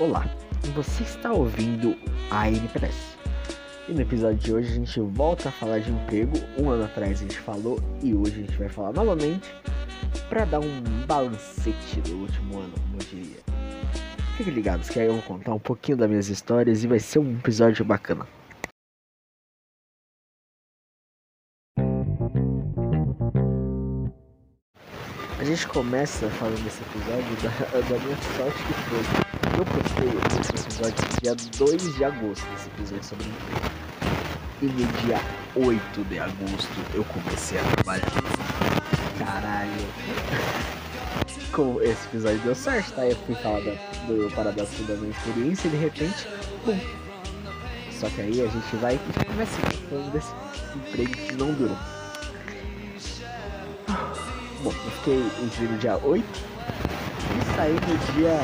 Olá, você está ouvindo a NPS. E no episódio de hoje a gente volta a falar de emprego. Um ano atrás a gente falou e hoje a gente vai falar novamente para dar um balancete do último ano, como eu diria. Fiquem ligados que aí eu vou contar um pouquinho das minhas histórias e vai ser um episódio bacana. A gente começa falando desse episódio da, da minha sorte que foi. Eu postei esse episódio dia 2 de agosto, esse episódio sobre emprego. E no dia 8 de agosto eu comecei a trabalhar. Caralho. Como esse episódio deu certo, tá? Eu fui falar da, do Paradoxo da minha experiência e de repente, pum. Só que aí a gente vai e começa falando desse emprego que não durou. Bom, eu fiquei entrei no dia 8 e saí no dia.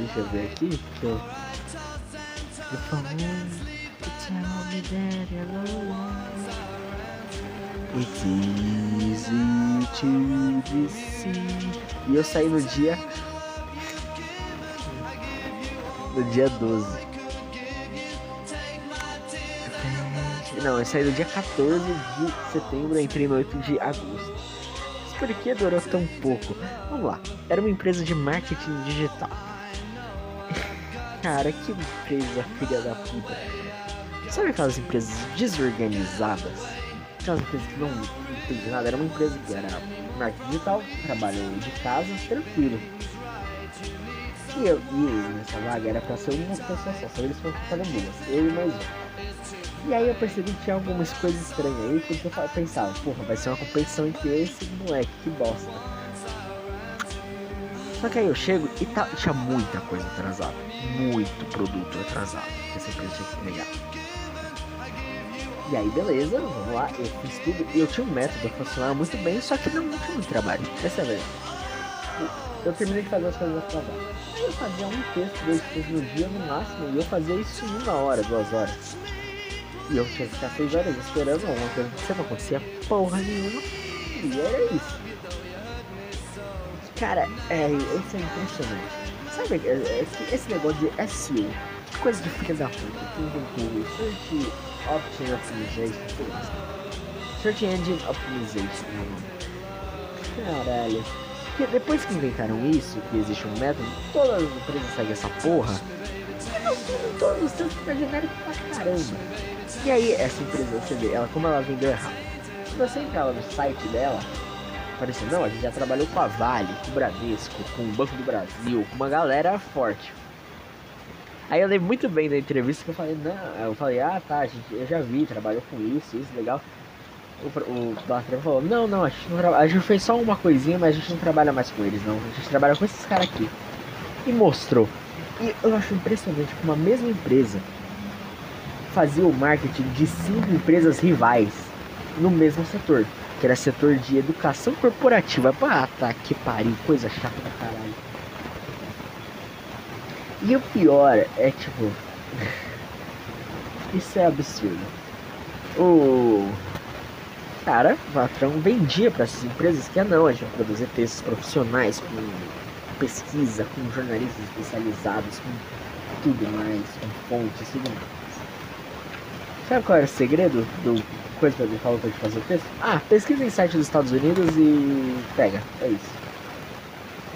Deixa eu ver aqui, que eu. Eu falei. It's easy to deceive. E eu saí no dia. No dia 12. Não, eu saí no dia 14 de setembro e entrei no 8 de agosto. Por que durou tão pouco? Vamos lá. Era uma empresa de marketing digital. Cara, que empresa filha da puta. Sabe aquelas empresas desorganizadas? Aquelas empresas que não, entendem nada. Era uma empresa que era marketing digital, trabalhou de casa, tranquilo. E eu, e nessa vaga era pra ser uma pessoa só, só eles foram fazer duas, eu e mais um. E aí eu percebi que tinha algumas coisas estranhas aí, porque eu pensava, porra, vai ser uma competição entre esse moleque, que bosta. Só que aí eu chego e tá, tinha muita coisa atrasada. Muito produto atrasado que essa empresa tinha que entregar. E aí, beleza, vamos lá, eu fiz tudo. Eu tinha um método que funcionava muito bem, só que não, tinha muito trabalho. Essa é verdade. Eu terminei de fazer as coisas atrasadas. Eu fazia um texto, dois textos no dia no máximo, e eu fazia isso em uma hora, duas horas. E eu tinha que ficar seis horas esperando alguma coisa acontecer, não acontecia porra nenhuma. E era isso. Cara, é, isso é impressionante. Sabe, é, é, esse negócio de SEO, que coisa de filha da puta, que inventou isso? Search Option Optimization, Search Engine Optimization, Caralho. Porque depois que inventaram isso, que existe um método, todas as empresas seguem essa porra. Todos os seus fica genérico pra caramba. E aí, essa empresa, você vê, ela, como ela vendeu errado. Se você entrar no site dela, apareceu, não, a gente já trabalhou com a Vale, com o Bradesco, com o Banco do Brasil, com uma galera forte. Aí eu lembro muito bem da entrevista que eu falei, não, eu falei, ah tá, gente, eu já vi, trabalhou com isso, isso, legal. O, o falou, não, não, a gente, não a gente fez só uma coisinha, mas a gente não trabalha mais com eles, não. A gente trabalha com esses caras aqui. E mostrou. E eu acho impressionante como a mesma empresa fazia o marketing de cinco empresas rivais no mesmo setor, que era setor de educação corporativa. Ah, tá, que pariu, coisa chata pra caralho. E o pior é tipo. Isso é absurdo. O cara, o patrão vendia para essas empresas que ah, não, a gente vai produzir textos profissionais com pesquisa, com jornalistas especializados, com tudo mais, com fontes, tudo mais. Sabe qual era o segredo do coisa que ele falou pra gente fazer o texto? Ah, pesquisa em site dos Estados Unidos e pega. É isso.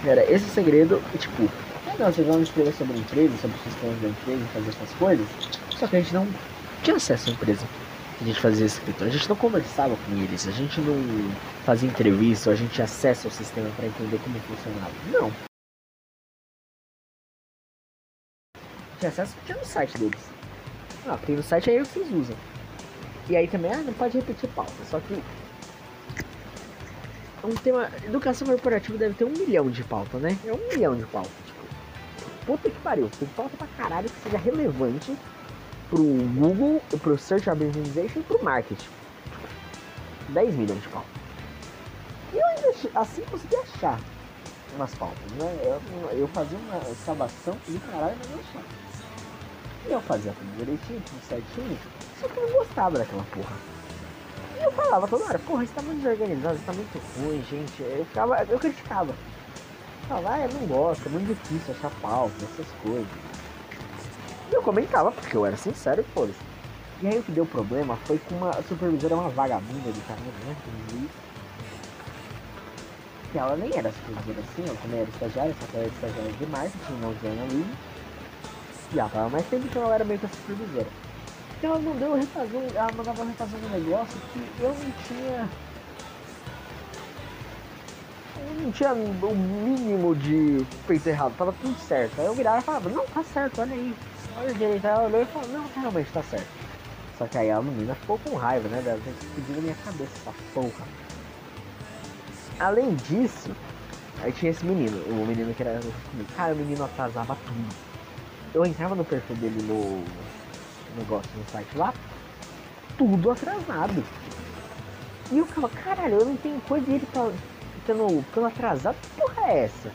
Era esse o segredo tipo, é não, vocês vão escrever sobre a empresa, sobre os sistemas da empresa, fazer essas coisas. Só que a gente não tinha acesso à empresa. A gente fazia escritório, a gente não conversava com eles, a gente não fazia entrevista, a gente tinha acesso ao sistema para entender como funcionava. Não. Tinha acesso tinha no site deles. Ah, tem no site aí o que vocês usam. E aí também, ah, não pode repetir pauta. Só que é um tema. Educação corporativa deve ter um milhão de pauta, né? É um milhão de pauta. Tipo, puta que pariu. Tem pauta pra caralho que seja relevante pro Google, pro Search Organization e pro marketing. 10 milhões de pauta. E eu ainda assim consegui achar umas pautas, né? Eu, eu fazia uma escavação e caralho, não achava. E eu fazia tudo direitinho, tudo certinho, só que eu não gostava daquela porra. E eu falava toda hora, porra, isso tá muito desorganizado, isso tá muito ruim, gente. Eu ficava, eu criticava. Fala, ah, eu não gosto, é muito difícil achar pauta, essas coisas. E eu comentava, porque eu era sincero e foda E aí o que deu problema foi com uma supervisora, uma vagabunda de caramba, né? Que ela nem era supervisora assim, ela também era estagiária, só que ela era estagiária de marketing, não jornalismo. E ela mais tempo que ela era meio que a supervisora. Então ela não deu refazer, ela mandava refazer um negócio que eu não tinha não tinha o mínimo de feito errado, tava tudo certo. Aí eu virava e falava, não, tá certo, olha aí. Olha direito. Aí ela olhou e falou, não, realmente tá certo. Só que aí a menina ficou com raiva, né? Dela ter pedido na minha cabeça essa porra. Além disso, aí tinha esse menino, o menino que era. Cara, o menino atrasava tudo. Eu entrava no perfil dele no negócio no site lá, tudo atrasado. E eu caralho, eu não tenho coisa dele pra ficando, ficando atrasado. Que porra é essa?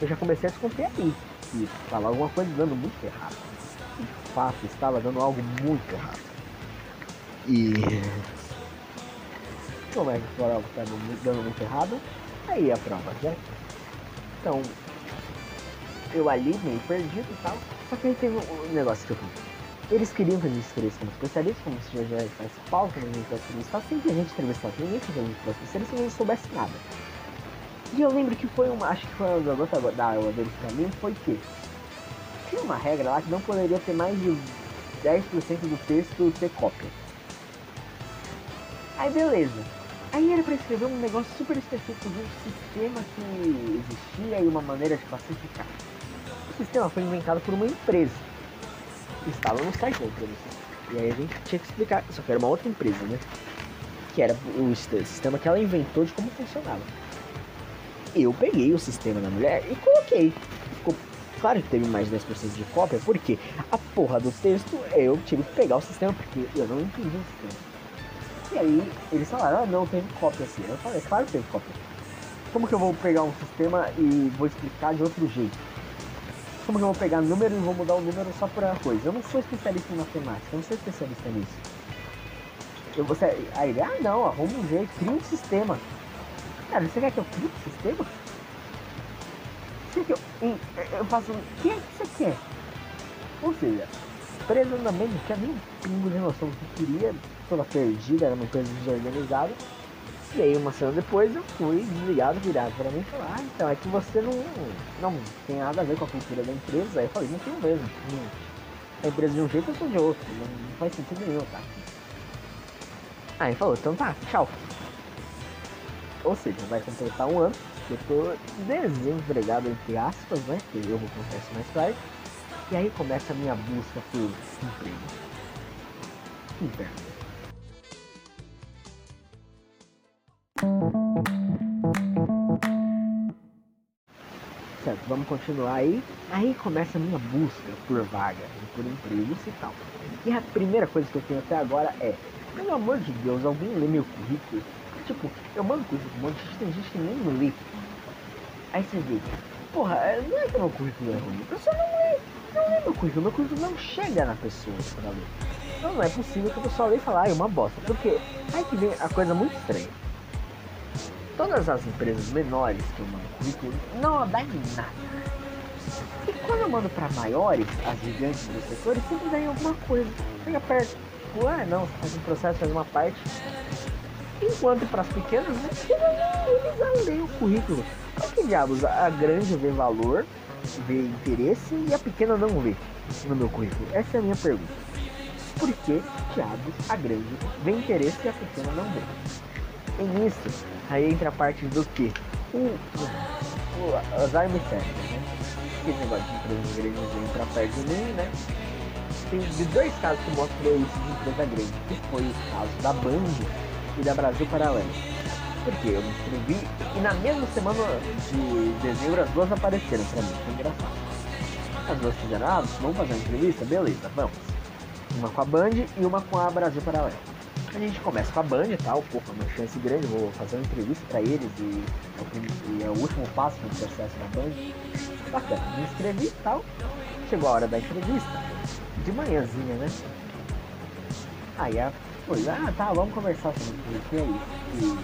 Eu já comecei a desconfiar aí. E estava alguma coisa dando muito errado. De fato, estava dando algo muito errado. E. Como é que a prova está dando muito errado? Aí a prova, né? Então, eu ali meio perdido e tal. Só que aí teve um negócio que fiz. Eles queriam que a gente escrevesse como especialista, como se já faz pauta, como a gente faz entrevista. Sempre a gente entrevistar ninguém que a gente fosse especialista, ninguém soubesse nada. E eu lembro que foi uma. Acho que foi uma gota da água deles pra mim, foi que tinha uma regra lá que não poderia ter mais de 10% do texto ter cópia. Aí beleza. Aí era para escrever um negócio super específico de um sistema que existia e uma maneira de classificar. Sistema foi inventado por uma empresa. Estava no site da empresa. E aí a gente tinha que explicar, só que era uma outra empresa, né? Que era o sistema que ela inventou de como funcionava eu peguei o sistema da mulher e coloquei. Ficou claro que teve mais de 10% de cópia, porque a porra do texto eu tive que pegar o sistema, porque eu não entendi o sistema. E aí eles falaram, ah não, teve cópia assim. Eu falei, claro que teve cópia. Como que eu vou pegar um sistema e vou explicar de outro jeito? Como que eu vou pegar número e vou mudar o número só por uma coisa? Eu não sou especialista em matemática, eu não sou especialista nisso. Eu vou ser... Aí ele, ah não, arruma um jeito, cria um sistema. Cara, você quer que eu crie o sistema? Você quer que eu, eu faço. O que é que você quer? Ou seja, presumidamente não tinha nem um pingo de noção do que queria, toda perdida, era uma coisa desorganizada. E aí uma semana depois eu fui desligado, virado para mim e falar, ah, então é que você não, não tem nada a ver com a cultura da empresa. Aí eu falei, não tem mesmo. A empresa de um jeito eu sou de outro, não, faz sentido nenhum, tá? Aí falou, então tá, tchau. Ou seja, vai completar um ano que eu tô desempregado, entre aspas, né? Que eu vou contar isso mais tarde. E aí começa a minha busca por emprego. Inverno. Vamos continuar aí. Aí começa a minha busca por vaga, por empregos e tal. E a primeira coisa que eu tenho até agora é, pelo amor de Deus, alguém lê meu currículo? Tipo, eu mando com um monte de gente, tem gente que nem lê. Aí você vê, porra, não é que meu currículo é ruim, a pessoa não lê, não lê meu currículo, meu currículo não chega na pessoa pra ler. Então não é possível que a pessoa lê e fale, ah, é uma bosta. Porque aí que vem a coisa muito estranha. Todas as empresas menores que eu mando currículo não dá em nada. E quando eu mando para maiores, as gigantes do setor, eles sempre ganham alguma coisa. Chega perto, tipo, ah não, faz um processo, faz uma parte, Enquanto para as pequenas, eles já leem o currículo. Por que diabos a grande vê valor, vê interesse e a pequena não vê no meu currículo? Essa é a minha pergunta. Por que diabos a grande vê interesse e a pequena não vê? E nisso, aí entra a parte do que? O, o, as armas né? Esse negócio de empresas grandes entra perto de mim, né? Tem dois casos que mostram isso de empresa grande, que foi o caso da Band e da Brasil Paralelo. Porque eu me inscrevi e na mesma semana de dezembro as duas apareceram pra mim, foi engraçado. As duas fizeram, ah, vamos fazer uma entrevista? Beleza, vamos. Uma com a Band e uma com a Brasil Paralelo. A gente começa com a Band e tal, pô, uma chance grande, vou fazer uma entrevista pra eles e é o, e é o último passo do processo da Band. Bacana, me inscrevi e tal. Chegou a hora da entrevista, de manhãzinha, né? Aí a Pois, ah, tá, vamos conversar sobre o que é isso.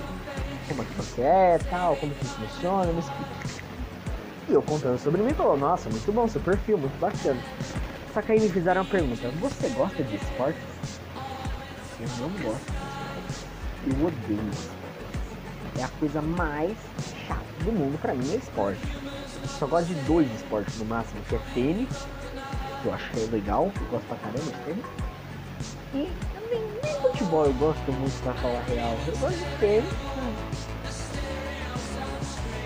E como é que você é, tal, como que funciona, me explica. E eu contando sobre mim, falou, nossa, muito bom seu perfil, muito bacana. Só que aí me fizeram uma pergunta, você gosta de esportes? Eu não gosto. Eu odeio. É a coisa mais chata do mundo pra mim é esporte. Eu só gosto de dois esportes no máximo, que é tênis, que eu acho que é legal, eu gosto pra caramba de tênis. E nem, nem futebol eu gosto muito pra falar real. Eu gosto de tênis.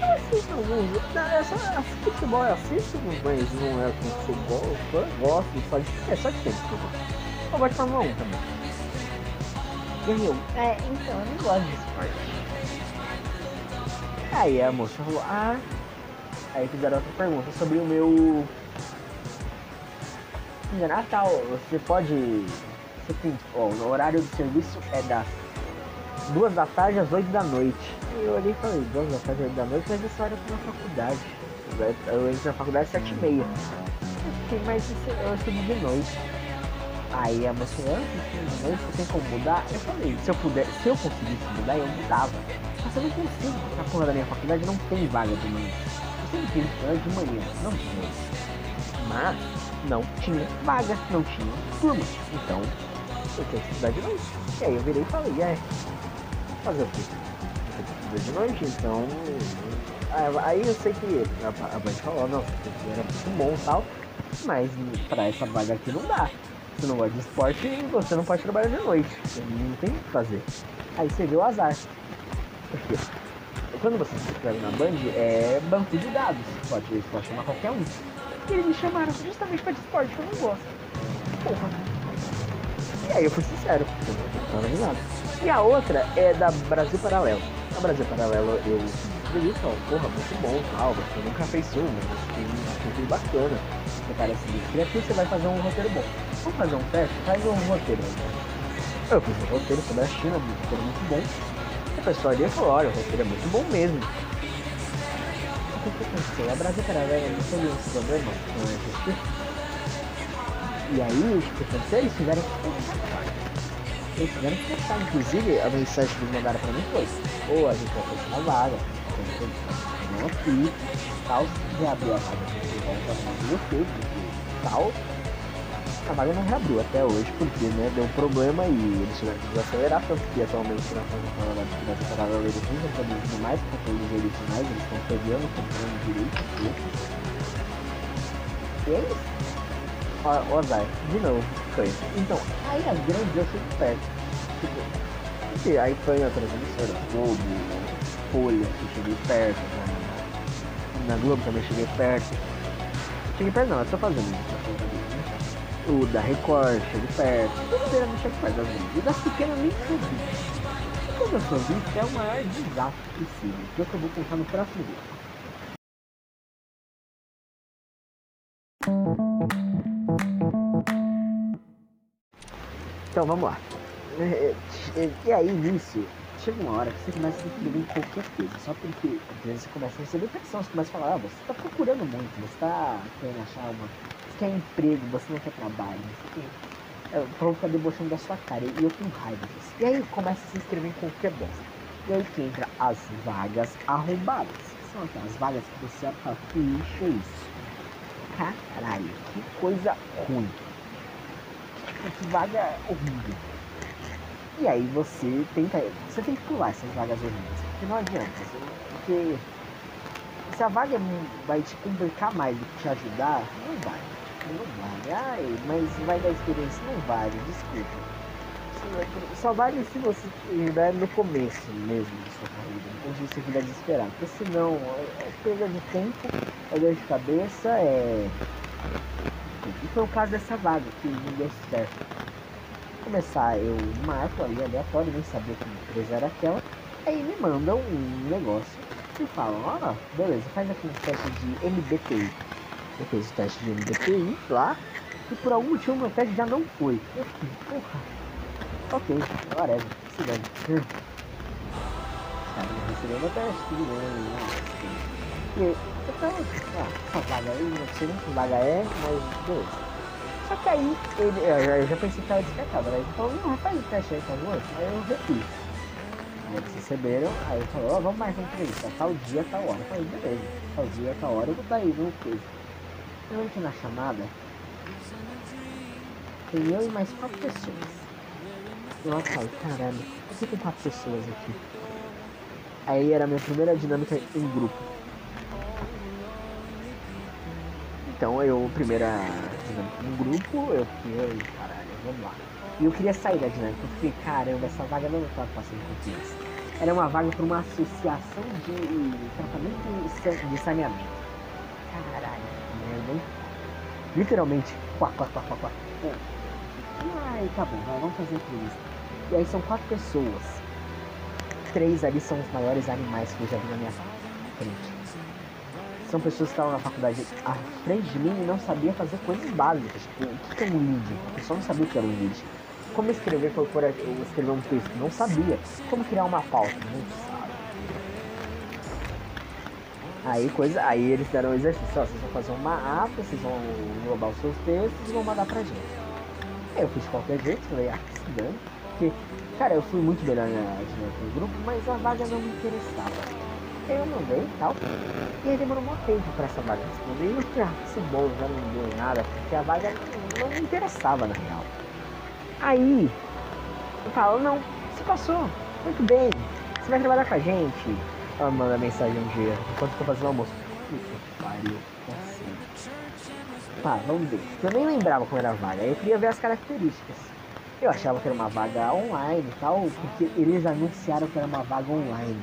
Eu assisto alguns. Eu só futebol, eu assisto, mas não é com futebol. Eu gosto só de. É só de. Eu gosto de Fórmula 1 também. E eu, é, então, eu não gosto de esporte. Aí a moça falou, ah. Aí fizeram outra pergunta sobre o meu. Natal, você pode. Você tem. Ó, o horário do serviço é das duas da tarde às 8 da noite. E eu olhei e falei, duas da tarde às 8 da noite, mas essa hora eu tô na faculdade. Eu entro na faculdade às 7 e meia. Mas eu estudo de noite. Aí a moça ah, você tem como mudar? Eu falei, se eu puder, se eu conseguisse mudar, eu mudava. Mas eu não consigo, na porra da minha faculdade não tem vaga de manhã. Eu sempre quis de manhã, não tinha. Mas não tinha vaga, não tinha turma. Então, eu tinha que estudar de noite. E aí eu virei e falei, é, fazer o quê? Eu que estudar de noite, então. Aí eu sei que a, Band falou, não, era muito bom e tal, mas pra essa vaga aqui não dá você não gosta de esporte você não pode trabalhar de noite. Não tem o que fazer. Aí você vê o azar. Por quê? Quando você se inscreve na Band, é banco de dados. Pode, pode chamar qualquer um. E eles me chamaram justamente para de esporte, que eu não gosto. Porra. E aí eu fui sincero, não tava nada. E a outra é da Brasil Paralelo. A Brasil Paralelo eu acredito, porra, muito bom tal, você nunca fez uma, mas tem um bacana. Você parece muito criativo, você vai fazer um roteiro bom. Vamos fazer um teste? Faz um roteiro. Eu fiz um roteiro sobre a China, um roteiro muito bom. A pessoa ali falou, olha, o roteiro é muito bom mesmo. O que aconteceu? A Brasil Paralelo não teve esse problema com esse E aí, o aconteceu? Eles tiveram que pensar. Eles tiveram que pensar. Inclusive, a mensagem que eles mandaram pra mim foi, ou a gente vai fechar a vaga, não aqui, tal, reabrir a vaga, gente volta a vocês, tal, a vaga não reabriu até hoje, porque né, deu um problema e eles tiveram que desacelerar, tanto que atualmente na fase da temporada eles estão produzindo mais, porque os originais eles estão pegando, comprando direito, e é isso. O azar, de novo, foi. Então, aí as grandes eu chego perto. Tipo, aí foi a transmissora, Globo, Folha, que cheguei perto, na, na Globo também cheguei perto. Cheguei perto não, eu tô fazendo isso o da Record, chega perto, tudo beira não chega perto das grandes. E das pequenas nem subi. E quando eu subi, é o maior desastre possível, que é o que eu vou contar no próximo vídeo. Então vamos lá. E aí nisso, chega uma hora que você começa a escrever em qualquer coisa, só porque às vezes você começa a receber pressão, você começa a falar, ah, você está procurando muito, você está querendo achar uma quer emprego, você não quer trabalho, você quer. Pra ficar debochando da sua cara. E eu com raiva disso. E aí começa a se inscrever em qualquer bosta. E aí que entra as vagas arrombadas. São aquelas vagas que você lixo é isso? Caralho, que coisa ruim. Que vaga horrível. E aí você tenta. Você tem que pular essas vagas horríveis. Porque não adianta. Porque se a vaga vai te complicar mais do que te ajudar, não vai não vale. Ai, mas vai dar experiência. Não vale, desculpa. Só vale se você estiver no começo mesmo da sua carreira, ou se você quiser desesperar. Porque senão é perda de tempo, é dor de cabeça, é. E foi o caso dessa vaga que não deu certo. Começar, eu marco ali aleatório, nem sabia que empresa era aquela. Aí me mandam um negócio e falam, ó, oh, beleza, faz aqui um teste de MBTI eu fiz o teste de MBTI lá. E por algum motivo meu teste já não foi. Eu fiquei, porra. Ok, whatever. Se dane. Hum. Cara, não recebeu meu teste, tudo bem. E eu tava, ah, essa vaga aí, não sei nem que vaga é, mas beleza. Só que aí, ele, eu, já, eu já pensei que tava descartado, né? Ele falou, não, faz o teste aí, por favor. Aí eu refiz. eles receberam, aí ele falou, ó, vamos marcar uma entrevista, tal dia, tal hora. Eu falei, beleza, tal dia, tal hora, eu vou estar aí no coisa. Entro na chamada, tem eu e mais quatro pessoas. Eu caralho, por que tem quatro pessoas aqui? Aí era a minha primeira dinâmica em grupo. Então eu, primeira dinâmica em grupo, eu fiquei, caralho, vamos lá. E eu queria sair da dinâmica, eu fiquei, caramba, essa vaga não estava passando confiança. Era uma vaga para uma associação de tratamento de saneamento. Caralho, Literalmente, quá, quá, quá, quá, quá. Ai, tá bom, vamos fazer entrevista. E aí são quatro pessoas. Três ali são os maiores animais que eu já vi na minha frente. São pessoas que estavam na faculdade à frente de mim e não sabiam fazer coisas básicas. Tipo, o que é um lead? A pessoa não sabia o que era um lead. Como escrever corporativo, escrever um texto? Não sabia. Como criar uma pauta? Não sabe. Aí, coisa, aí eles deram um exercício, ó, vocês vão fazer uma ata, vocês vão englobar os seus textos e vão mandar pra gente. Aí eu fiz de qualquer jeito, falei, ah, se dane. Porque, cara, eu fui muito melhor na dinâmica do grupo, mas a vaga não me interessava. Eu mandei e tal. E aí demorou um tempo pra essa vaga responder. E eu falei, ah, esse bolo já não deu nada, porque a vaga não me interessava na real. Aí, eu falo, não, você passou, muito bem, você vai trabalhar com a gente. Ela manda mensagem um dia, enquanto tô fazendo almoço. Puta pariu. Tá, vamos ver. Eu nem lembrava como era a vaga, eu queria ver as características. Eu achava que era uma vaga online e tal, porque eles anunciaram que era uma vaga online.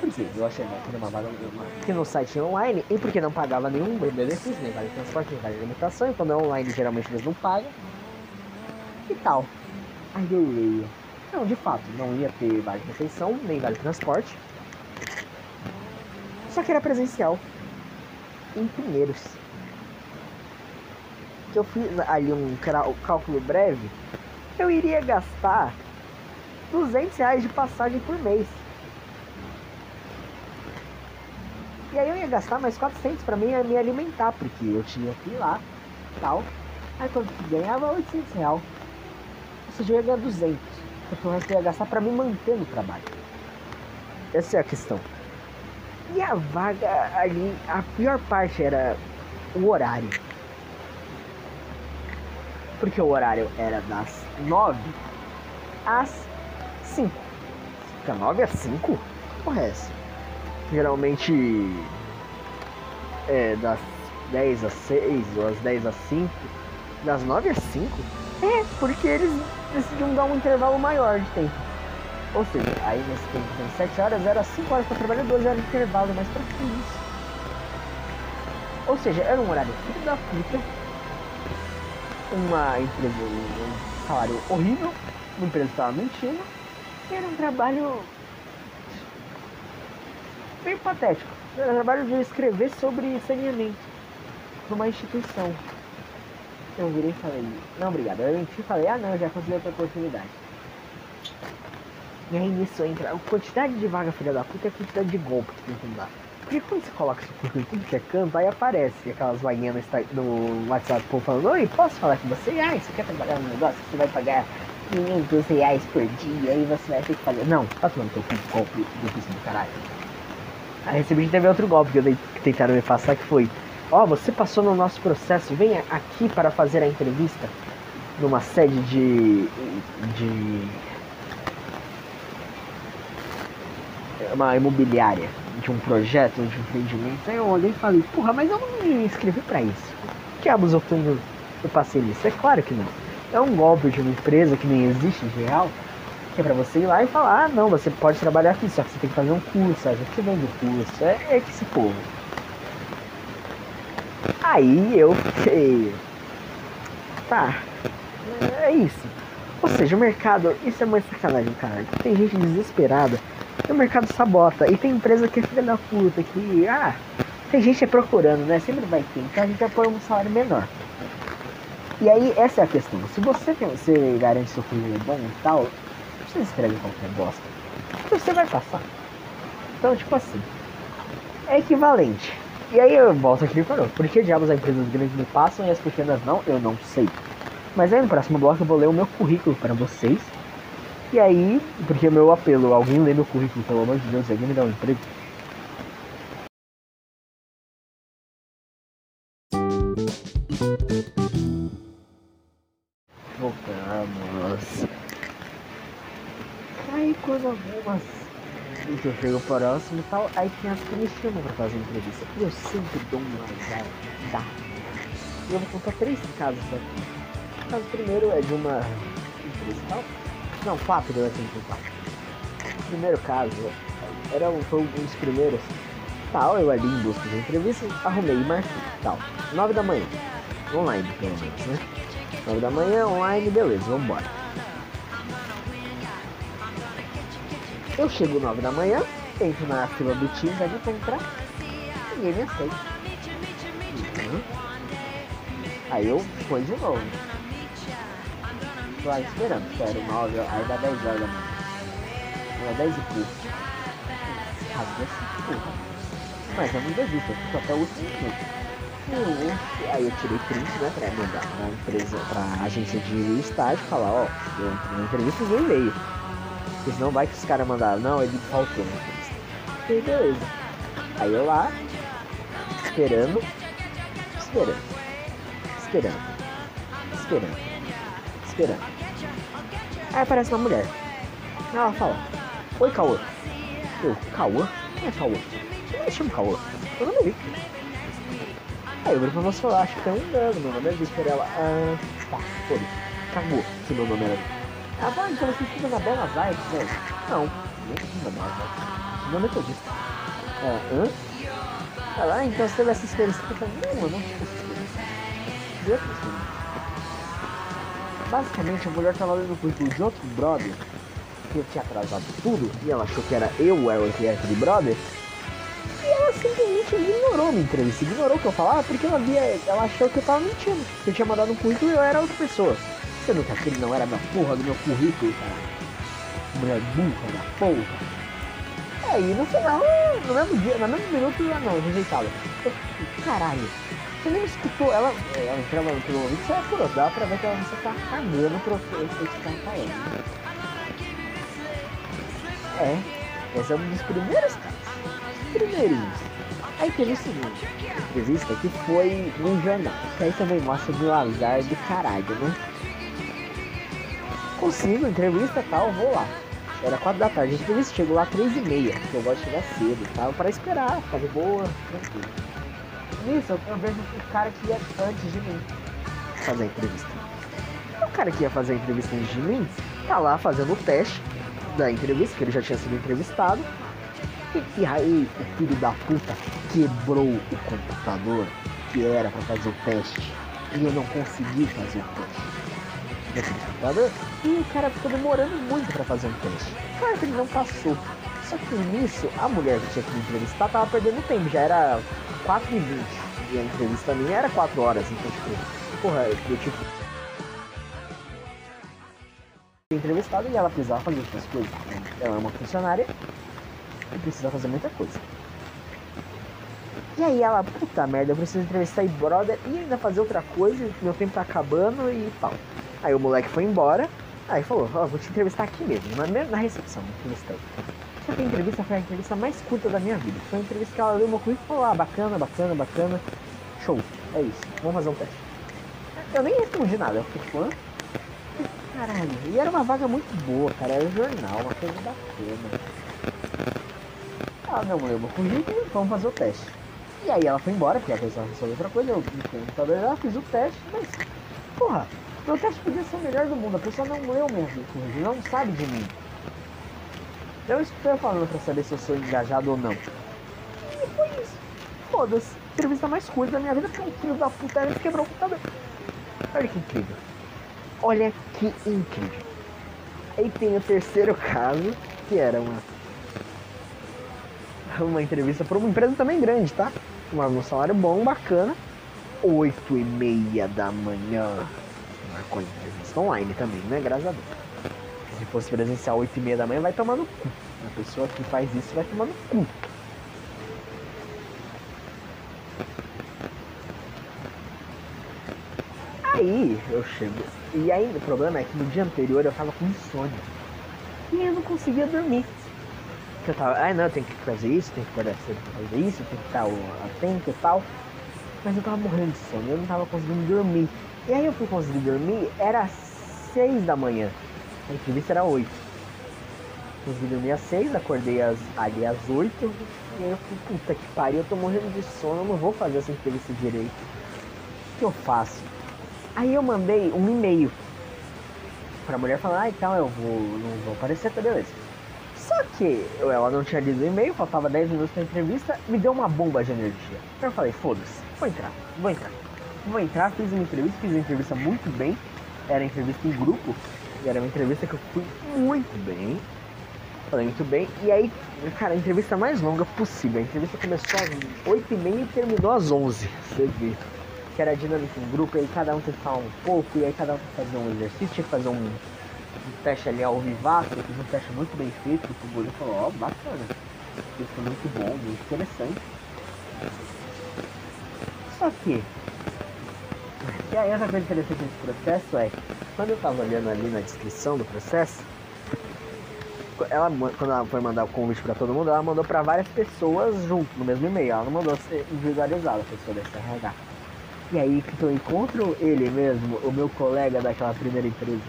Por quê? Eu achei que era uma vaga online. Porque no site online, e porque não pagava nenhum benefício, nem vale transporte, nem vale alimentação, então é online geralmente eles não pagam e tal. Aí eu leio. Não, de fato, não ia ter vale refeição, nem vale transporte. Só que era presencial. Em primeiros. Que eu fiz ali um cálculo breve, eu iria gastar 200 reais de passagem por mês. E aí eu ia gastar mais 400 para mim me alimentar, porque eu tinha que ir lá, tal. Aí quando ganhava 800 reais seja, eu ia ganhar 200. Porque o resto eu ia gastar para me manter no trabalho. Essa é a questão. E a vaga ali, a pior parte era o horário. Porque o horário era das 9 às 5. Fica 9 às 5? Porra é essa? Geralmente é das 10 às 6 ou das 10 às 5. Das 9 às 5? É, porque eles decidiram dar um intervalo maior de tempo. Ou seja, aí nesse tempo tem 7 horas, era 5 horas para trabalhar, 12 horas de intervalo, mas que isso? Ou seja, era um horário filho da puta, uma empresa, um salário horrível, uma empresa estava mentindo, e era um trabalho meio patético. Era um trabalho de escrever sobre saneamento numa instituição. Eu virei e falei, não, obrigado. Eu menti e falei, ah, não, já consegui outra oportunidade. E aí nisso entra a quantidade de vaga filha da puta e a quantidade de golpe que tem que dar. Porque quando você coloca isso por tudo que é canto, aí aparece aquelas vaguinhas no WhatsApp falando, oi, posso falar com você? Ah, você quer trabalhar no negócio? Você vai pagar 500 reais por dia, aí você vai ter que fazer. Não, tá falando que eu fiz golpe difícil do caralho. Aí recebi teve outro golpe que, eu, que tentaram me passar que foi Ó, oh, você passou no nosso processo, venha aqui para fazer a entrevista numa sede de. de. uma imobiliária, de um projeto, de um empreendimento. Aí eu olhei e falei, porra, mas eu não me inscrevi para isso. Que abusou quando eu passei nisso? É claro que não. É um golpe de uma empresa que nem existe em real, que é pra você ir lá e falar, ah não, você pode trabalhar aqui, só que você tem que fazer um curso, a gente vende o curso, é, é que esse povo. Aí eu fiquei. Tá. É isso. Ou seja, o mercado. Isso é uma sacanagem, cara. Tem gente desesperada. E o mercado sabota. E tem empresa que é filha da puta. Que. Ah. Tem gente procurando, né? Sempre vai ter. Então a gente vai pôr um salário menor. E aí, essa é a questão. Se você, tem, você garante seu currículo bom e tal, você escreve qualquer bosta. Você vai passar. Então, tipo assim. É equivalente. E aí eu volto aqui e falo, por que diabos as empresas grandes me passam e as pequenas não? Eu não sei. Mas aí no próximo bloco eu vou ler o meu currículo para vocês. E aí, porque meu apelo, alguém lê meu currículo, pelo amor de Deus, alguém me dá um emprego. Próximo e tal, aí tem as que me chamam pra fazer entrevista. E eu sempre dou um azar. E eu vou contar três casos aqui. O caso primeiro é de uma entrevista tal. Não, quatro eu tenho que contar. O primeiro caso era um, foi um dos primeiros. Tal, eu ali em busca de entrevista, arrumei e marquei. Tal. Nove da manhã. Online, pelo menos, né? Nove da manhã, online, beleza, vambora. Eu chego 9 da manhã, entro na fila do Teams ali pra entrar, ninguém me aceita. Uhum. Aí eu fui de novo. Tô lá esperando, espero 9, aí dá 10 horas da manhã. Dá 10 e pouco. Mas eu não desisto, eu fico até o último minuto. Aí eu tirei print, né, pra mandar pra empresa, pra agência de estágio, falar, ó, eu entrei na entrevista e e-mail. Porque senão vai que os caras mandaram, não, ele faltou. E beleza. Aí eu lá, esperando, esperando, esperando, esperando, esperando. Aí aparece uma mulher. Ela fala, oi Cauã. Eu, Cauã? Quem é Cauã? Eu chamo Cauã. Eu não vi. Aí eu vou pra você falar, acho que tem um dano, meu nome é Victor. Ela, ah, tá, foda-se. Cagou se meu nome era ah, então você estuda na Belas Artes, né? Não, não estuda na Belas Artes. Meu metodista. É, hã? Ah, então você teve essa experiência. Falei, não, não tive. De. Basicamente, a mulher tava lendo o currículo de outro brother, que tinha atrasado tudo, e ela achou que era eu, que era aquele brother. E ela simplesmente ignorou minha entrevista, ignorou o que eu falava, porque ela via, ela achou que eu tava mentindo. Eu tinha mandado um currículo e eu era outra pessoa. Nunca que ele não era da porra do meu currículo, cara? Mulher burra da porra. Aí no final, no mesmo dia, no mesmo minuto, ela não, rejeitava. Caralho, você nem escutou ela, ela entrava no ouvido, você é curioso, dá pra ver que ela você tá cagando pro efeito que tá. É, esse é um dos primeiros casos. Primeirinhos. Aí teve o seguinte, entrevista que foi num jornal, que aí também mostra do azar do caralho, né? consigo, entrevista tal, vou lá. Era 4 da tarde, a entrevista chegou lá 3 e meia, porque eu gosto de chegar cedo e tal, pra esperar, ficar de boa, tranquilo. Nisso eu, vejo o cara que ia antes de mim fazer a entrevista. O cara que ia fazer a entrevista antes de mim tá lá fazendo o teste da entrevista, que ele já tinha sido entrevistado. E, e aí o filho da puta quebrou o computador que era para fazer o teste. E eu não consegui fazer o teste computador e o cara ficou demorando muito para fazer um teste. Claro que ele não passou. Só que nisso, a mulher que tinha que entrevistar tava perdendo tempo, já era 4 e 20 e a entrevista minha era 4 horas, então tipo, porra, eu tipo. entrevistado e ela precisava fazer outras coisas. Ela é uma funcionária e precisa fazer muita coisa. E aí ela, puta merda, eu preciso entrevistar e brother e ainda fazer outra coisa, meu tempo tá acabando e tal. Aí o moleque foi embora, aí falou, ó, oh, vou te entrevistar aqui mesmo, na, na recepção. Só que a entrevista foi a entrevista mais curta da minha vida. Foi uma entrevista que ela leu meu currículo e falou, ah, bacana, bacana, bacana. Show, é isso, vamos fazer um teste. Eu nem respondi nada, eu fiquei tipo, hã? Caralho, e era uma vaga muito boa, cara, era um jornal, uma coisa bacana. Ela não leu meu currículo, vamos fazer o teste. E aí ela foi embora, porque ela precisava resolver outra coisa, eu no computador ela fiz o teste, mas, porra, meu teste podia ser o melhor do mundo, a pessoa não leu meu currículo, não sabe de mim. Eu estou falando pra saber se eu sou engajado ou não. E foi isso. Foda-se. Entrevista mais curta da minha vida, porque um filho da puta ele quebrou o computador. Olha que incrível. Olha que incrível. Aí tem o terceiro caso, que era uma uma entrevista para uma empresa também grande, tá? Um salário bom, bacana. Oito e meia da manhã com a entrevista online também, né? Graças a Deus. Se fosse presencial 8 e meia da manhã, vai tomar no cu. A pessoa que faz isso vai tomar no cu. Aí eu chego. E aí o problema é que no dia anterior eu tava com insônia. E eu não conseguia dormir. Eu tava, ah não, tem que fazer isso, tem que fazer isso, tem que estar atento e tal. Mas eu tava morrendo de sono, eu não tava conseguindo dormir. E aí eu fui conseguir dormir, era 6 da manhã. A entrevista era 8. Consegui dormir às 6, acordei às, ali às 8. E aí eu falei, puta que pariu, eu tô morrendo de sono, eu não vou fazer essa entrevista direito. O que eu faço? Aí eu mandei um e-mail pra mulher falar, ah, então eu vou, não vou aparecer, tá beleza. Só que ela não tinha lido o e-mail, faltava 10 minutos pra entrevista, me deu uma bomba de energia. Então eu falei, foda-se, vou entrar, vou entrar. Vou entrar, fiz uma entrevista, fiz uma entrevista muito bem. Era entrevista em grupo, e era uma entrevista que eu fui muito bem. Falei muito bem. E aí, cara, a entrevista mais longa possível. A entrevista começou às 8h30 e terminou às 11 Você vê. Que era dinâmica em grupo, e aí cada um tem que falar um pouco, e aí cada um tem que fazer um exercício, tinha que fazer um, um teste ali ao vivaço. Fiz um teste muito bem feito, o Guri falou, ó, oh, bacana. Isso foi muito bom, muito interessante. Só que, e aí outra coisa interessante desse processo é, quando eu tava olhando ali na descrição do processo, ela, quando ela foi mandar o convite para todo mundo, ela mandou para várias pessoas junto, no mesmo e-mail. Ela não mandou ser individualizada, a pessoa desse RH. E aí que eu encontro ele mesmo, o meu colega daquela primeira empresa.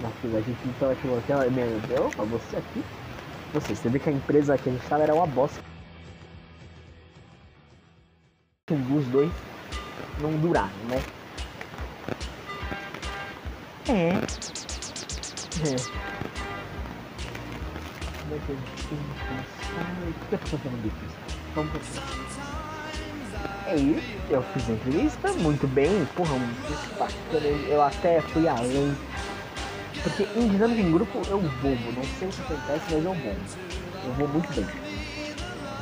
Nossa, a gente então aqui aquela e-mail, opa, você aqui? Você, você vê que a empresa que a gente era uma bosta. Os dois não duraram, né? É. É. Como é que a gente tem que pensar? O que eu tô fazendo difícil? Vamos. É isso, eu fiz a entrevista muito bem, porra, muito bacana, eu até fui além. Porque em dinâmica em grupo eu bombo, não sei o que acontece, mas eu bombo. Eu vou muito bem.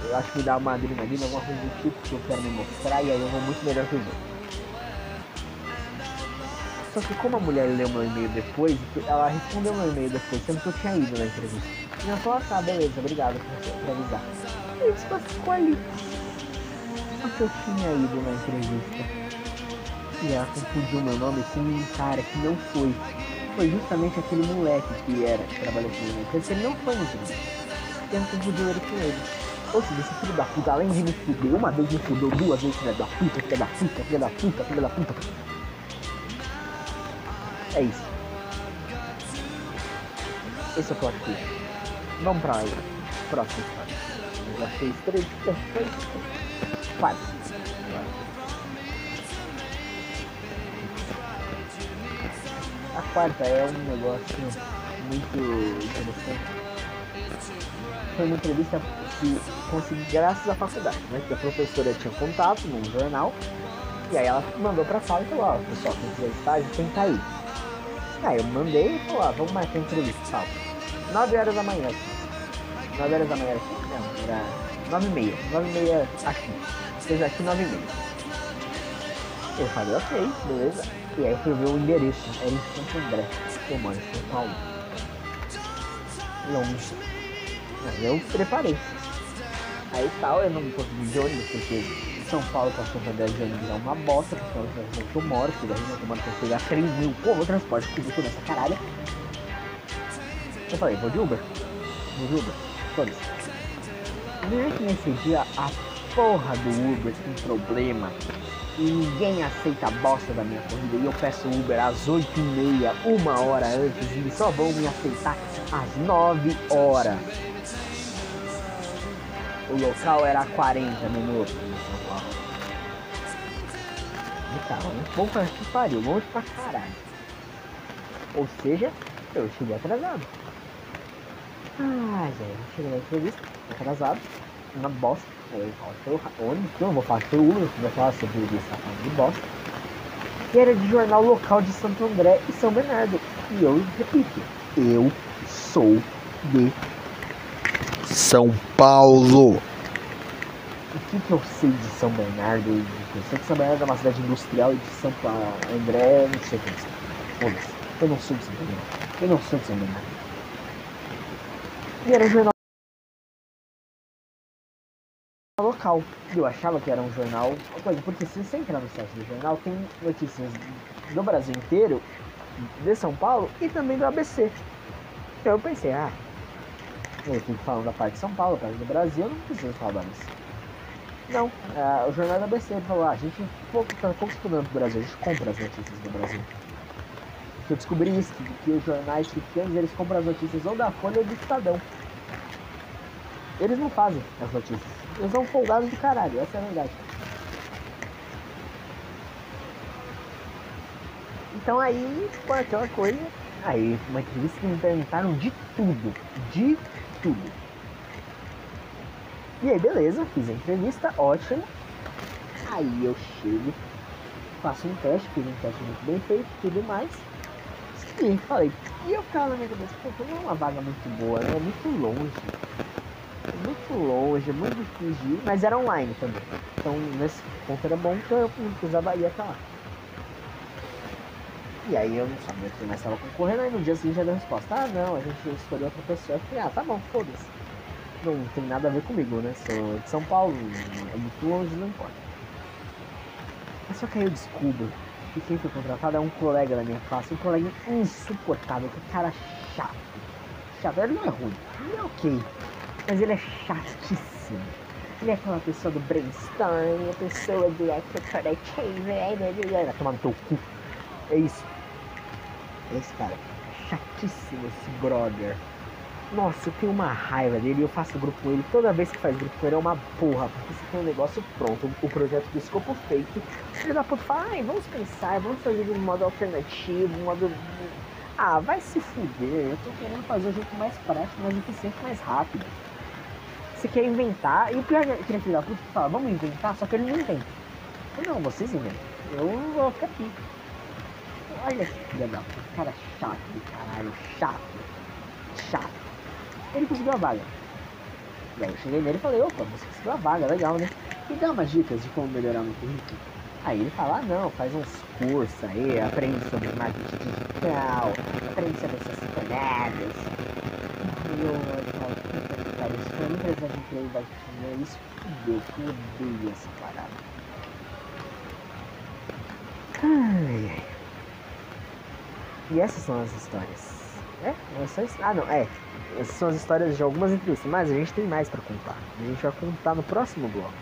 Eu acho que me dá uma adrenalina, alguma coisa do tipo que eu quero me mostrar e aí eu vou muito melhor que os outros. Só que como a mulher leu meu e-mail depois, ela respondeu meu e-mail depois, sendo que eu tinha ido na entrevista. E ela falou, ah, tá, beleza, obrigado por, por avisar. E isso ficou ali. Só que eu tinha ido na entrevista. E ela confundiu meu nome assim, cara, que não foi. Foi justamente aquele moleque que era, que trabalhou comigo. Porque ele não foi no entrevista. E ela confundiu ele com ele. Ou seja, esse filho da puta, além de me fuder, uma vez me fudeu, duas vezes, filho da puta, filho da puta, filho da puta, filho da puta. É isso. Esse é o plot twist. Vamos pra aí. Próximo. Já fez três, quatro. A quarta é um negócio muito interessante. Foi uma entrevista que consegui graças à faculdade, né? Que a professora tinha contato num jornal. E aí ela mandou pra sala e falou, ó, pessoal, quem quiser estágio tem que aí. Aí eu mandei falou, ah, vamos marcar entrevista, tal. 9 horas da manhã aqui. 9 horas da manhã aqui? Não, era 9 e meia. 9 e meia aqui. Fez aqui 9 e meia. Eu falei, ok, beleza. E aí eu fui ver o endereço. Era em Santo André. Eu moro São Paulo. Longe. Mas eu preparei. Aí tal, eu não consegui de ônibus, porque são Paulo para São André de ônibus é uma bosta, porque é região que eu moro, que eu moro que pegar 3 mil, pô, o transporte público nessa caralho. Eu falei, vou de Uber. Vou de Uber. Foda-se. É nesse dia a porra do Uber tem problema e ninguém aceita a bosta da minha corrida e eu peço Uber às 8h30, uma hora antes e só vão me aceitar às 9 horas. O local era 40 minutos. Tá, vamos pra que pariu, vamos pra caralho. Ou seja, eu cheguei atrasado. Ah, gente, cheguei na entrevista, atrasado, uma bosta. Eu foi o eu vou falar que o Uber, isso, tá falando de bosta. E era de jornal local de Santo André e São Bernardo. E eu repito, eu sou de São Paulo o que, que eu sei de São Bernardo? Eu sei que São Bernardo é uma cidade industrial e de São André, não sei o que é. Foda-se. Eu não sou de São Bernardo. Eu não sou de São Bernardo. E era jornal local. Eu achava que era um jornal, coisa, porque se você entrar no site do jornal, tem notícias do Brasil inteiro, de São Paulo e também do ABC. Então eu pensei, ah, eu fico falando da parte de São Paulo, da parte do Brasil, eu não preciso falar disso. Não, é, o jornal da ABC falou, ah, a gente pouco, tá pouco estudando do Brasil, a gente compra as notícias do Brasil. Eu descobri isso, que, que os jornais pequenos eles compram as notícias ou da Folha ou do Estadão. Eles não fazem as notícias. Eles são folgados do caralho, essa é a verdade. Então aí, tipo, aquela coisa. Aí, uma entrevista que me perguntaram de tudo. De tudo. E aí, beleza, fiz a entrevista, ótimo. Aí eu chego, faço um teste, fiz um teste muito bem feito, tudo mais. E falei, e eu ficava na minha cabeça, pô, não é uma vaga muito boa, né? É muito longe. É muito longe, é muito difícil de ir, mas era online também. Então nesse ponto era bom, então eu precisava ir até lá. E aí eu não sabia quem mais estava concorrendo, aí no dia seguinte já deu a resposta, ah não, a gente escolheu outra pessoa. Eu falei, ah, tá bom, foda-se. Não tem nada a ver comigo, né? Sou de São Paulo, é muito longe, não importa. Mas só que aí eu descubro que quem foi contratado é um colega da minha classe, um colega insuportável, que cara chato. Chato, ele não é ruim, ele é ok, mas ele é chatíssimo. Ele é aquela pessoa do brainstorm, a pessoa do extracurricular, vai tomar no teu cu. É isso. É esse cara, chatíssimo esse brother. Nossa, eu tenho uma raiva dele eu faço grupo com ele. Toda vez que faz grupo com ele é uma porra, porque você tem um negócio pronto, o projeto do escopo feito. Filho da puta fala, ai, vamos pensar, vamos fazer de um modo alternativo, um modo. Ah, vai se fuder, eu tô querendo fazer o jeito mais prático, mais eficiente, mais rápido. Você quer inventar, e o pior é que ele filho da puta fala, vamos inventar, só que ele não inventa. Não, vocês inventam. Eu vou ficar aqui. Olha filha da puta, cara chato do caralho, chato. Chato ele conseguiu a vaga. E aí eu cheguei nele e falei, opa, você conseguiu a vaga, legal, né? E dá umas dicas de como melhorar no currículo. Aí ele fala, ah, não, faz uns cursos aí, aprende sobre marketing digital, aprende sobre essas paradas. E eu, eu falo, puta cara, isso foi uma empresa de emprego vai isso fudeu, que eu odeio essa parada. Ai, ai. E essas são as histórias. É? É só isso? Ah, não, é. Essas são as histórias de algumas entrevistas, mas a gente tem mais para contar. A gente vai contar no próximo bloco.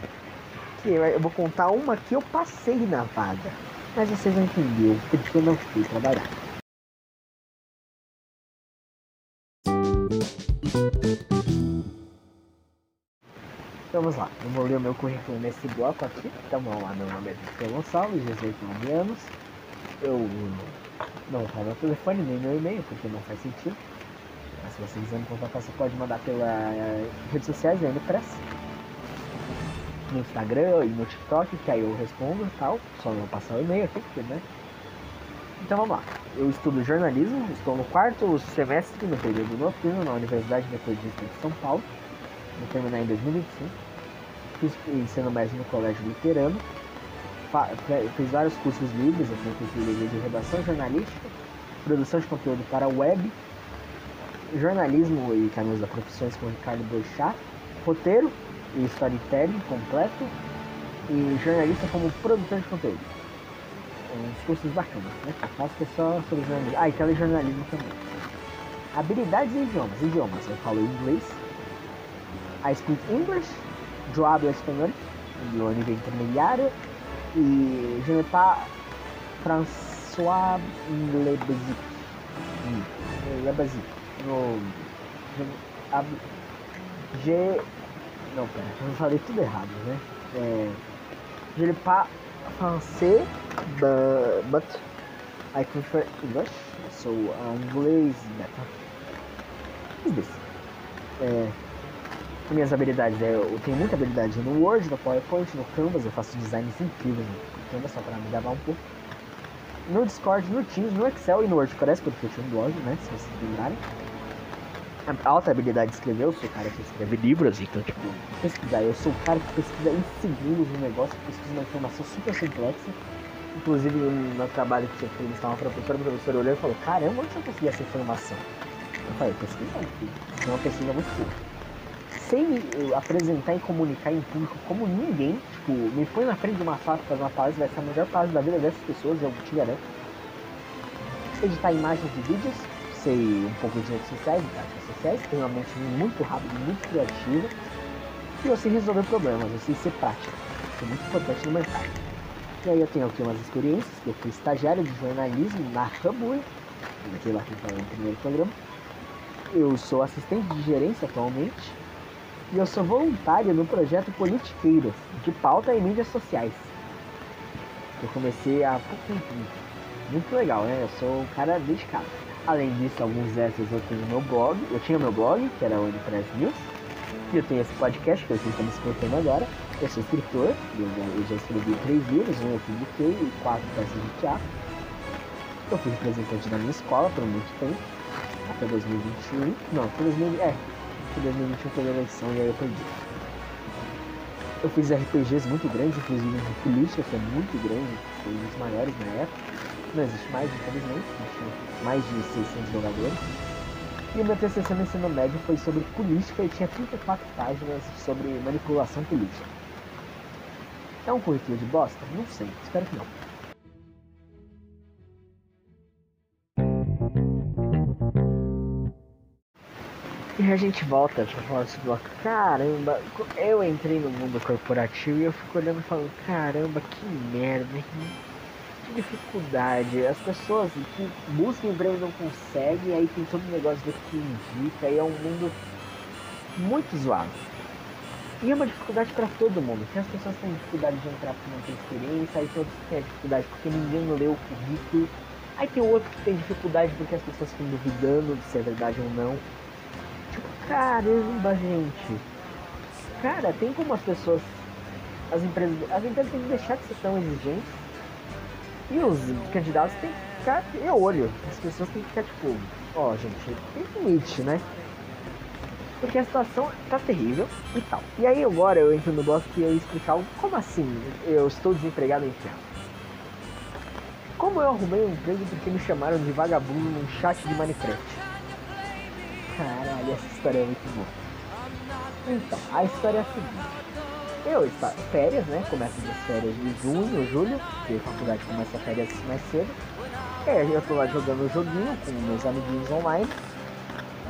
Que eu vou contar uma que eu passei na vaga. Mas vocês vão entender porque eu não fui trabalhar. Vamos lá, eu vou ler o meu currículo nesse bloco aqui. Então vamos lá, meu nome é Victor Gonçalves, 18 anos. Eu não vou falar meu telefone nem meu e-mail, porque não faz sentido. Mas se você quiser me contatar, você pode mandar pela uh, redes sociais da Press. No Instagram e no TikTok, que aí eu respondo e tal. Só não passar o e-mail aqui, porque, né? Então vamos lá. Eu estudo jornalismo, estou no quarto semestre no período noturno na Universidade Metodista de São Paulo. Vou terminar em 2025. Fiz ensino médio no Colégio Luterano. Fiz vários cursos livres, eu tenho de redação jornalística, produção de conteúdo para web jornalismo e caminhos da profissões com Ricardo Boechat, roteiro e storytelling completo e jornalista como produtor de conteúdo. Uns cursos bacanas, né? Faço que é só sobre jornalismo. Ah, e telejornalismo também. Habilidades e idiomas. Idiomas, eu falo inglês. I speak English, eu hablo espanhol, no nível intermediário. E je ne pas François Le Basique. Le Basique no. G. Não, pera, eu falei tudo errado, né? É. Je pas français, but, I prefer English, so inglês better. Is this? É, minhas habilidades, é, eu tenho muita habilidade no Word, no PowerPoint, no Canvas, eu faço designs incríveis no Canvas só para me gravar um pouco. No Discord, no Teams, no Excel e no WordPress, porque eu tinha um blog, né, se vocês lembrarem alta habilidade de escrever, eu sou o cara que escreve livros, então, tipo, pesquisar. Eu sou o cara que pesquisa em segundos um negócio, pesquisa uma informação super complexa. Inclusive, no trabalho que eu fiz, estava professora, o professor olhou e falou: Caramba, onde você conseguiu essa informação? Eu falei: Pesquisando, filho. É uma pesquisa muito curta. Sem me apresentar e comunicar em público como ninguém, tipo, me põe na frente de uma sala para fazer uma palestra, vai ser a melhor palestra da vida dessas pessoas, eu te garanto. Editar imagens e vídeos, sei um pouco de redes sociais, de práticas sociais, tenho uma mente muito rápida, muito criativa, e eu sei resolver problemas, eu sei ser prático, isso é muito importante no mercado. E aí eu tenho aqui umas experiências, eu fui estagiário de jornalismo na Hamburg, fiquei lá que falei no primeiro programa. Eu sou assistente de gerência atualmente, e eu sou voluntário no projeto Politiqueiras, de pauta e mídias sociais. Eu comecei há pouco tempo. Muito legal, né? Eu sou um cara dedicado. Além disso, alguns extras eu tenho meu blog. Eu tinha meu blog, que era o Press News. E eu tenho esse podcast que vocês estão me escutando agora. Eu sou escritor, eu já, eu já escrevi três livros, um eu publiquei e quatro peças de teatro. Eu fui representante da minha escola por muito tempo, até 2021. Não, até 2000, é, que 2021 foi a eleição e aí eu perdi. Eu fiz RPGs muito grandes, inclusive de que é muito grande, foi um dos maiores na época. Não existe mais, infelizmente, tinha mais de 600 jogadores. E o meu TCC no ensino médio foi sobre política e tinha 34 páginas sobre manipulação política. É um currículo de bosta? Não sei, espero que não. E a gente volta pra falar desse bloco. Caramba, eu entrei no mundo corporativo e eu fico olhando e falando, caramba, que merda, que dificuldade. As pessoas que buscam emprego não conseguem, aí tem todo o negócio do que indica, e é um mundo muito zoado. E é uma dificuldade para todo mundo, porque as pessoas têm dificuldade de entrar porque não tem experiência, aí todos têm dificuldade porque ninguém leu o currículo, aí tem outro que tem dificuldade porque as pessoas ficam duvidando de se é verdade ou não. Caramba, gente. Cara, tem como as pessoas. As empresas. As empresas têm que deixar de ser tão exigentes. E os candidatos têm que ficar de olho. As pessoas têm que ficar tipo, ó, oh, gente, tem limite, né? Porque a situação tá terrível e tal. E aí agora eu entro no bloco que eu ia explicar como assim eu estou desempregado em ferro. Como eu arrumei um emprego porque me chamaram de vagabundo num chat de Minecraft. Caralho, essa história é muito boa. Então, a história é a seguinte. Eu estava férias, né? Começa as férias de junho, julho, porque a faculdade começa férias mais cedo. É, eu tô lá jogando o joguinho com meus amiguinhos online.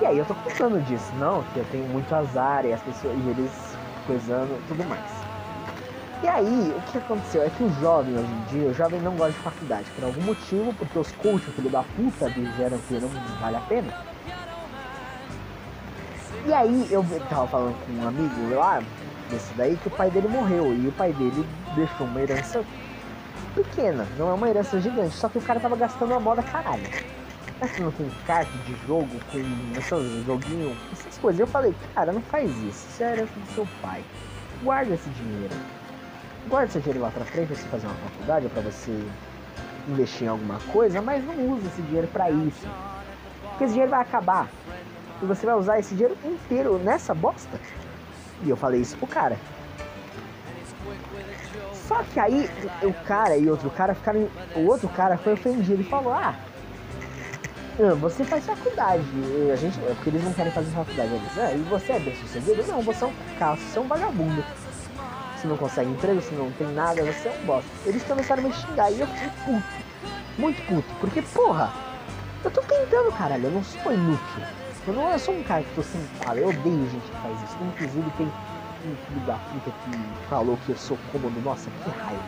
E aí eu tô pensando disso, não, que eu tenho muito azar e as pessoas e eles coisando tudo mais. E aí, o que aconteceu é que o jovem hoje em dia, o jovem não gosta de faculdade, por algum motivo, porque os coaches, filho da puta, disseram que não vale a pena. E aí eu tava falando com um amigo lá, desse daí, que o pai dele morreu. E o pai dele deixou uma herança pequena, não é uma herança gigante. Só que o cara tava gastando a moda caralho. Gastando com carta de jogo, com esses joguinho, essas coisas. Eu falei, cara, não faz isso. Isso é herança do seu pai. Guarda esse dinheiro. Guarda esse dinheiro lá pra frente pra você fazer uma faculdade, ou pra você investir em alguma coisa, mas não use esse dinheiro para isso. Porque esse dinheiro vai acabar e você vai usar esse dinheiro inteiro nessa bosta? E eu falei isso pro cara. Só que aí o cara e outro cara ficaram. O outro cara foi ofendido e falou: Ah, você faz faculdade. A gente, é porque eles não querem fazer faculdade. Eles, ah, e você é bem sucedido? Não, você é um caso, você é um vagabundo. Você não consegue emprego, você não tem nada, você é um bosta. Eles começaram a me xingar e eu fiquei puto. Muito puto. Porque, porra, eu tô tentando, caralho, eu não sou inútil. Eu não eu sou um cara que tô sentado, eu odeio gente que faz isso. Inclusive tem um filho da puta que falou que eu sou cômodo. Nossa, que raiva.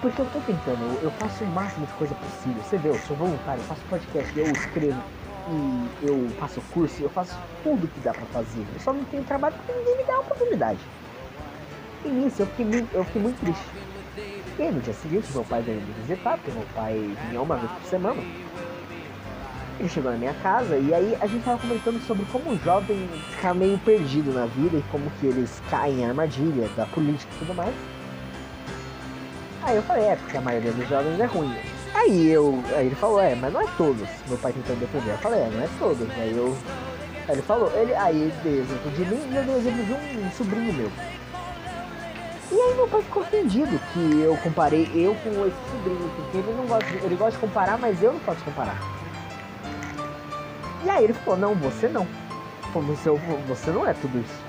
Porque eu tô tentando, eu, eu faço o máximo de coisa possível. Você vê, eu sou voluntário, eu faço podcast, eu escrevo e eu faço curso, eu faço tudo que dá pra fazer. Eu só não tenho trabalho porque ninguém me dá a oportunidade. E nisso eu fiquei, muito, eu fiquei muito triste. E aí no dia seguinte meu pai veio me visitar, porque meu pai vinha uma vez por semana. Ele chegou na minha casa e aí a gente tava comentando sobre como o jovem fica meio perdido na vida e como que eles caem em armadilha da política e tudo mais. Aí eu falei, é, porque a maioria dos jovens é ruim. Aí eu. Aí ele falou, é, mas não é todos. Meu pai tentando defender. Eu falei, é, não é todos. Aí eu. Aí ele falou, ele. Aí ele deu exemplo de mim e eu dei exemplo de um sobrinho meu. E aí meu pai ficou ofendido que eu comparei eu com esse sobrinho, porque ele não gosta, ele gosta de comparar, mas eu não posso comparar. E aí ele falou, não, você não. Se eu, você não é tudo isso.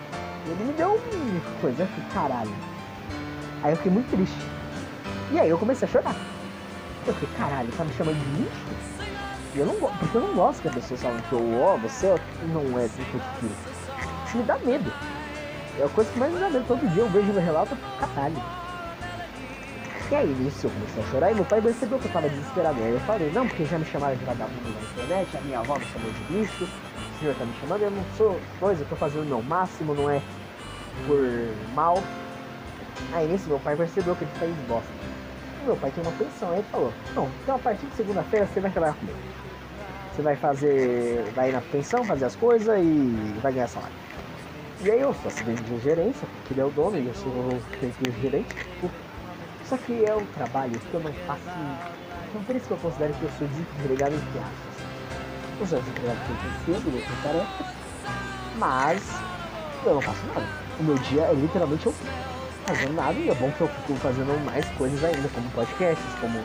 E ele me deu uma coisa, fiquei, caralho. Aí eu fiquei muito triste. E aí eu comecei a chorar. Eu fiquei, caralho, tá me chamando de lixo? Eu não, porque eu não gosto que as pessoas falam que eu, ó, oh, você não é assim aquilo. Isso me dá medo. É a coisa que mais me dá medo. Todo dia eu vejo meu relato, caralho. E aí, nisso eu comecei a chorar e meu pai percebeu que eu tava desesperado. Aí eu falei, não, porque já me chamaram de vagabundo na internet, a minha avó me chamou de bicho, o senhor tá me chamando, eu não sou coisa, eu tô fazendo o meu máximo, não é por mal. Aí nisso meu pai percebeu que ele fez bosta. E meu pai tem uma pensão, aí ele falou, não, então a partir de segunda-feira você vai trabalhar comigo. Você vai fazer. vai ir na pensão, fazer as coisas e vai ganhar salário. E aí eu sou assistente de gerência, porque ele é o dono e eu sou o gerente. Só que é um trabalho que eu não faço. Então por isso que eu considero que eu sou desempregado entre aspas. Eu sou desempregado porque eu cedo, eu tenho tarefas, mas eu não faço nada. O meu dia é literalmente eu fazendo nada e é bom que eu fico fazendo mais coisas ainda, como podcasts, como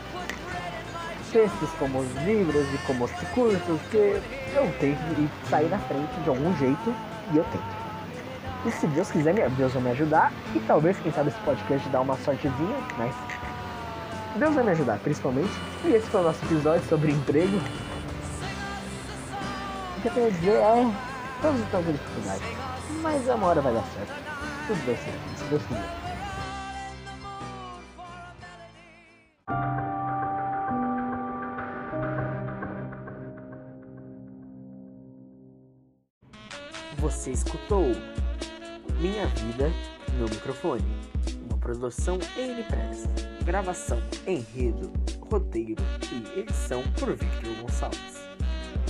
textos, como os livros e como os cursos, que eu tenho que sair na frente de algum jeito e eu tento. E se Deus quiser, Deus vai me ajudar. E talvez, quem sabe, esse podcast dá uma sortezinha, mas Deus vai me ajudar, principalmente. E esse foi o nosso episódio sobre emprego. O que eu tenho a dizer é: todos estão com dificuldade, mas uma hora vai dar certo. Tudo vai ser, se Deus quiser. Você escutou minha Vida no Microfone. Uma produção N-Press. Gravação, enredo, roteiro e edição por Victor Gonçalves.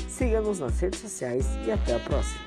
Siga-nos nas redes sociais e até a próxima.